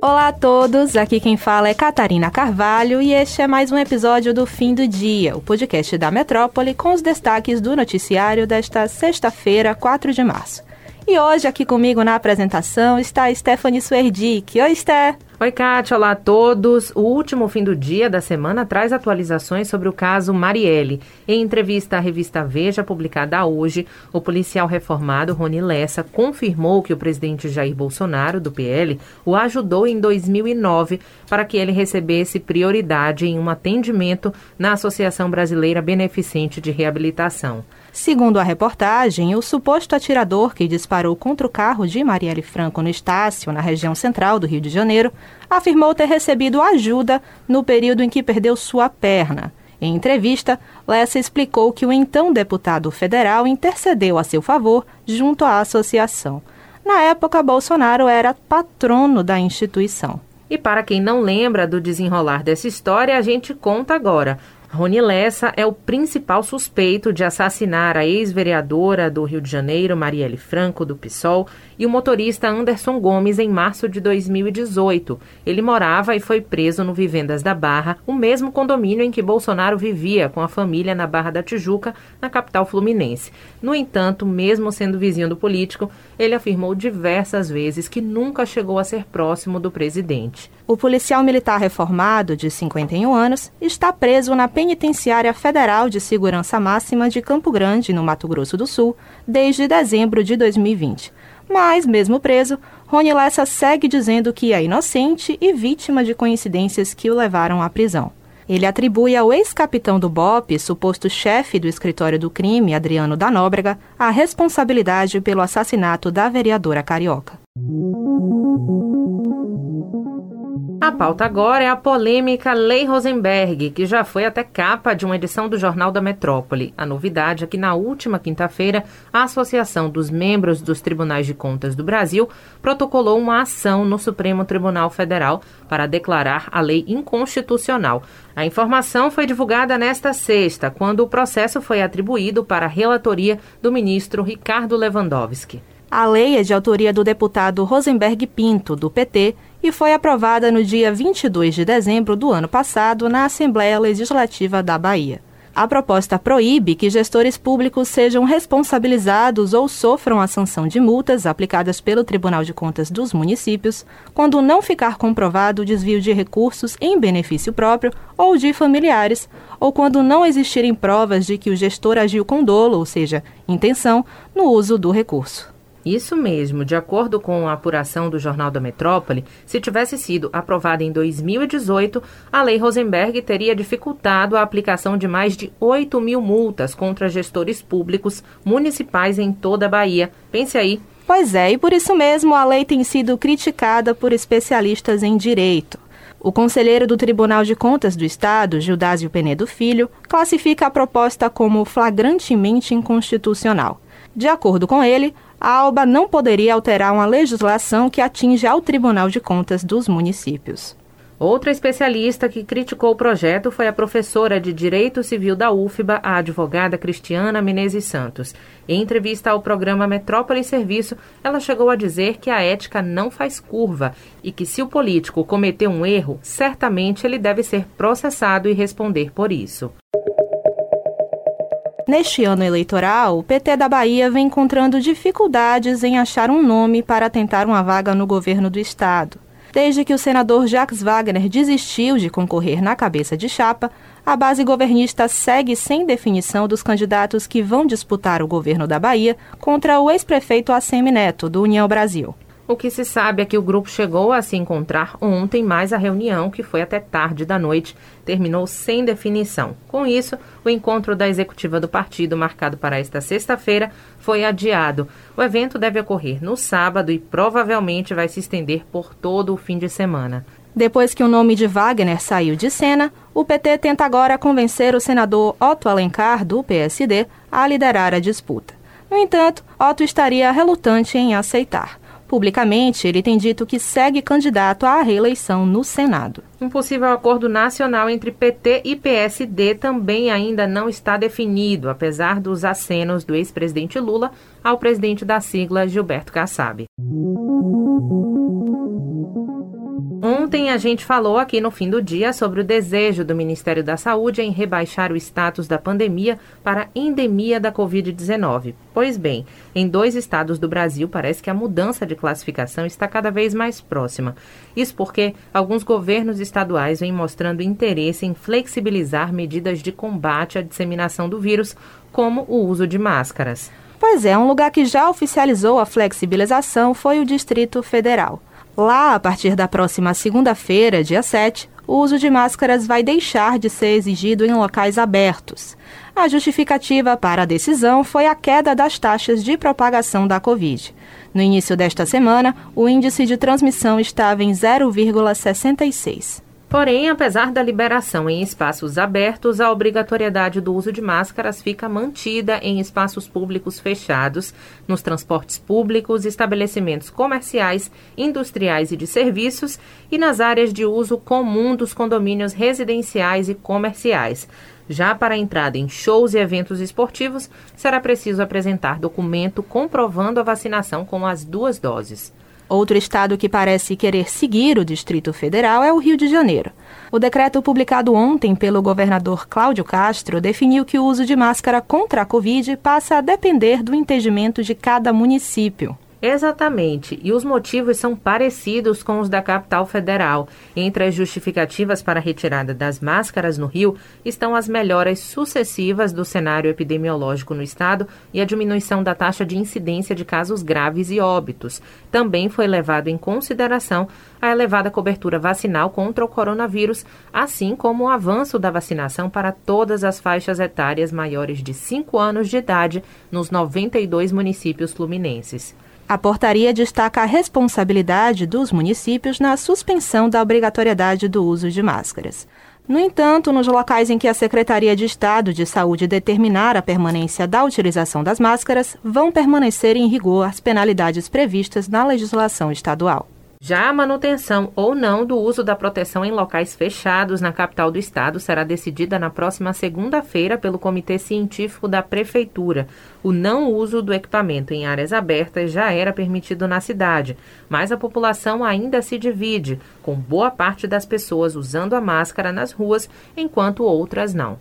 Olá a todos, aqui quem fala é Catarina Carvalho e este é mais um episódio do Fim do Dia, o podcast da Metrópole com os destaques do noticiário desta sexta-feira, 4 de março. E hoje aqui comigo na apresentação está Stephanie Suerdick. Oi, Sté! Oi, Kátia. Olá a todos. O último fim do dia da semana traz atualizações sobre o caso Marielle. Em entrevista à revista Veja, publicada hoje, o policial reformado Rony Lessa confirmou que o presidente Jair Bolsonaro, do PL, o ajudou em 2009 para que ele recebesse prioridade em um atendimento na Associação Brasileira Beneficente de Reabilitação. Segundo a reportagem, o suposto atirador que disparou contra o carro de Marielle Franco no Estácio, na região central do Rio de Janeiro, afirmou ter recebido ajuda no período em que perdeu sua perna. Em entrevista, Lessa explicou que o então deputado federal intercedeu a seu favor junto à associação. Na época, Bolsonaro era patrono da instituição. E para quem não lembra do desenrolar dessa história, a gente conta agora. Rony Lessa é o principal suspeito de assassinar a ex-vereadora do Rio de Janeiro, Marielle Franco, do PSOL, e o motorista Anderson Gomes em março de 2018. Ele morava e foi preso no Vivendas da Barra, o mesmo condomínio em que Bolsonaro vivia com a família na Barra da Tijuca, na capital fluminense. No entanto, mesmo sendo vizinho do político, ele afirmou diversas vezes que nunca chegou a ser próximo do presidente. O policial militar reformado, de 51 anos, está preso na Penitenciária Federal de Segurança Máxima de Campo Grande, no Mato Grosso do Sul, desde dezembro de 2020. Mas, mesmo preso, Rony Lessa segue dizendo que é inocente e vítima de coincidências que o levaram à prisão. Ele atribui ao ex-capitão do BOP, suposto chefe do escritório do crime, Adriano da Nóbrega, a responsabilidade pelo assassinato da vereadora carioca. A pauta agora é a polêmica Lei Rosenberg, que já foi até capa de uma edição do Jornal da Metrópole. A novidade é que na última quinta-feira, a Associação dos Membros dos Tribunais de Contas do Brasil protocolou uma ação no Supremo Tribunal Federal para declarar a lei inconstitucional. A informação foi divulgada nesta sexta, quando o processo foi atribuído para a relatoria do ministro Ricardo Lewandowski. A lei é de autoria do deputado Rosenberg Pinto, do PT, e foi aprovada no dia 22 de dezembro do ano passado na Assembleia Legislativa da Bahia. A proposta proíbe que gestores públicos sejam responsabilizados ou sofram a sanção de multas aplicadas pelo Tribunal de Contas dos municípios quando não ficar comprovado o desvio de recursos em benefício próprio ou de familiares, ou quando não existirem provas de que o gestor agiu com dolo, ou seja, intenção, no uso do recurso. Isso mesmo, de acordo com a apuração do Jornal da Metrópole, se tivesse sido aprovada em 2018, a Lei Rosenberg teria dificultado a aplicação de mais de 8 mil multas contra gestores públicos municipais em toda a Bahia. Pense aí. Pois é, e por isso mesmo a lei tem sido criticada por especialistas em direito. O conselheiro do Tribunal de Contas do Estado, Gildásio Penedo Filho, classifica a proposta como flagrantemente inconstitucional. De acordo com ele, a ALBA não poderia alterar uma legislação que atinge ao Tribunal de Contas dos municípios. Outra especialista que criticou o projeto foi a professora de Direito Civil da UFBA, a advogada Cristiana Menezes Santos. Em entrevista ao programa Metrópole Serviço, ela chegou a dizer que a ética não faz curva e que se o político cometer um erro, certamente ele deve ser processado e responder por isso. Neste ano eleitoral, o PT da Bahia vem encontrando dificuldades em achar um nome para tentar uma vaga no governo do estado. Desde que o senador Jacques Wagner desistiu de concorrer na cabeça de chapa, a base governista segue sem definição dos candidatos que vão disputar o governo da Bahia contra o ex-prefeito Assemi Neto, do União Brasil. O que se sabe é que o grupo chegou a se encontrar ontem, mas a reunião, que foi até tarde da noite, terminou sem definição. Com isso, o encontro da executiva do partido, marcado para esta sexta-feira, foi adiado. O evento deve ocorrer no sábado e provavelmente vai se estender por todo o fim de semana. Depois que o nome de Wagner saiu de cena, o PT tenta agora convencer o senador Otto Alencar, do PSD, a liderar a disputa. No entanto, Otto estaria relutante em aceitar. Publicamente, ele tem dito que segue candidato à reeleição no Senado. Um possível acordo nacional entre PT e PSD também ainda não está definido, apesar dos acenos do ex-presidente Lula ao presidente da sigla, Gilberto Kassab. Ontem a gente falou aqui no fim do dia sobre o desejo do Ministério da Saúde em rebaixar o status da pandemia para endemia da Covid-19. Pois bem, em dois estados do Brasil parece que a mudança de classificação está cada vez mais próxima. Isso porque alguns governos estaduais vêm mostrando interesse em flexibilizar medidas de combate à disseminação do vírus, como o uso de máscaras. Pois é, um lugar que já oficializou a flexibilização foi o Distrito Federal. Lá, a partir da próxima segunda-feira, dia 7, o uso de máscaras vai deixar de ser exigido em locais abertos. A justificativa para a decisão foi a queda das taxas de propagação da Covid. No início desta semana, o índice de transmissão estava em 0,66. Porém, apesar da liberação em espaços abertos, a obrigatoriedade do uso de máscaras fica mantida em espaços públicos fechados, nos transportes públicos, estabelecimentos comerciais, industriais e de serviços e nas áreas de uso comum dos condomínios residenciais e comerciais. Já para a entrada em shows e eventos esportivos, será preciso apresentar documento comprovando a vacinação com as duas doses. Outro estado que parece querer seguir o Distrito Federal é o Rio de Janeiro. O decreto publicado ontem pelo governador Cláudio Castro definiu que o uso de máscara contra a Covid passa a depender do entendimento de cada município. Exatamente, e os motivos são parecidos com os da capital federal. Entre as justificativas para a retirada das máscaras no Rio estão as melhoras sucessivas do cenário epidemiológico no estado e a diminuição da taxa de incidência de casos graves e óbitos. Também foi levado em consideração a elevada cobertura vacinal contra o coronavírus, assim como o avanço da vacinação para todas as faixas etárias maiores de 5 anos de idade nos 92 municípios fluminenses. A portaria destaca a responsabilidade dos municípios na suspensão da obrigatoriedade do uso de máscaras. No entanto, nos locais em que a Secretaria de Estado de Saúde determinar a permanência da utilização das máscaras, vão permanecer em rigor as penalidades previstas na legislação estadual. Já a manutenção ou não do uso da proteção em locais fechados na capital do estado será decidida na próxima segunda-feira pelo Comitê Científico da Prefeitura. O não uso do equipamento em áreas abertas já era permitido na cidade, mas a população ainda se divide, com boa parte das pessoas usando a máscara nas ruas, enquanto outras não.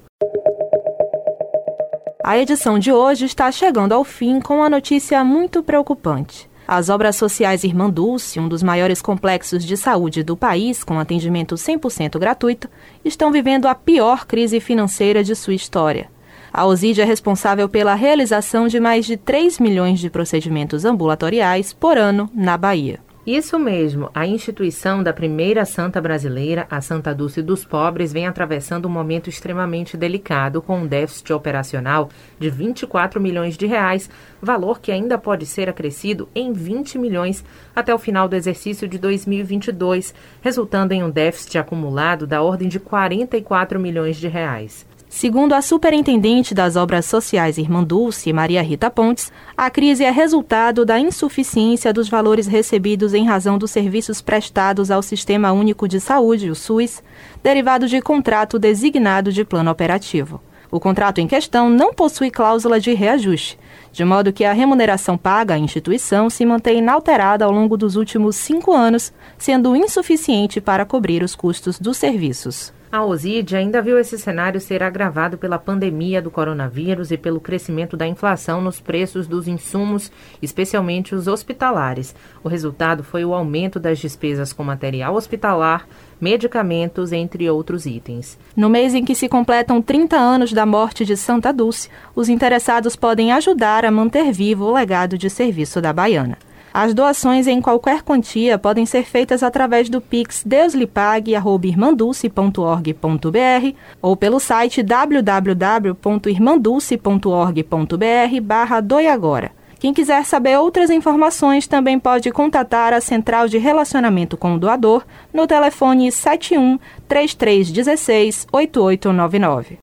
A edição de hoje está chegando ao fim com uma notícia muito preocupante. As obras sociais Irmã Dulce, um dos maiores complexos de saúde do país, com atendimento 100% gratuito, estão vivendo a pior crise financeira de sua história. A OSID é responsável pela realização de mais de 3 milhões de procedimentos ambulatoriais por ano na Bahia. Isso mesmo, a instituição da primeira santa brasileira, a Santa Dulce dos Pobres, vem atravessando um momento extremamente delicado, com um déficit operacional de 24 milhões de reais, valor que ainda pode ser acrescido em 20 milhões até o final do exercício de 2022, resultando em um déficit acumulado da ordem de 44 milhões de reais. Segundo a superintendente das obras sociais Irmã Dulce, Maria Rita Pontes, a crise é resultado da insuficiência dos valores recebidos em razão dos serviços prestados ao Sistema Único de Saúde, o SUS, derivado de contrato designado de plano operativo. O contrato em questão não possui cláusula de reajuste, de modo que a remuneração paga à instituição se mantém inalterada ao longo dos últimos cinco anos, sendo insuficiente para cobrir os custos dos serviços. A OSID ainda viu esse cenário ser agravado pela pandemia do coronavírus e pelo crescimento da inflação nos preços dos insumos, especialmente os hospitalares. O resultado foi o aumento das despesas com material hospitalar, medicamentos, entre outros itens. No mês em que se completam 30 anos da morte de Santa Dulce, os interessados podem ajudar a manter vivo o legado de serviço da Baiana. As doações em qualquer quantia podem ser feitas através do Pix deuslipague.irmandulce.org.br ou pelo site www.irmandulce.org.br barra doiagora. Quem quiser saber outras informações também pode contatar a Central de Relacionamento com o Doador no telefone 71 3316 8899.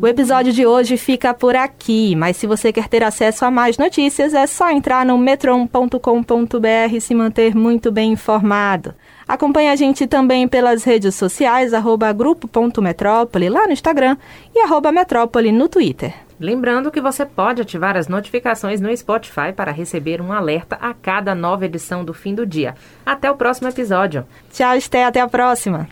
O episódio de hoje fica por aqui, mas se você quer ter acesso a mais notícias, é só entrar no metron.com.br e se manter muito bem informado. Acompanhe a gente também pelas redes sociais, arroba grupo.metrópole lá no Instagram e arroba metrópole no Twitter. Lembrando que você pode ativar as notificações no Spotify para receber um alerta a cada nova edição do fim do dia. Até o próximo episódio. Tchau, Esté, até a próxima.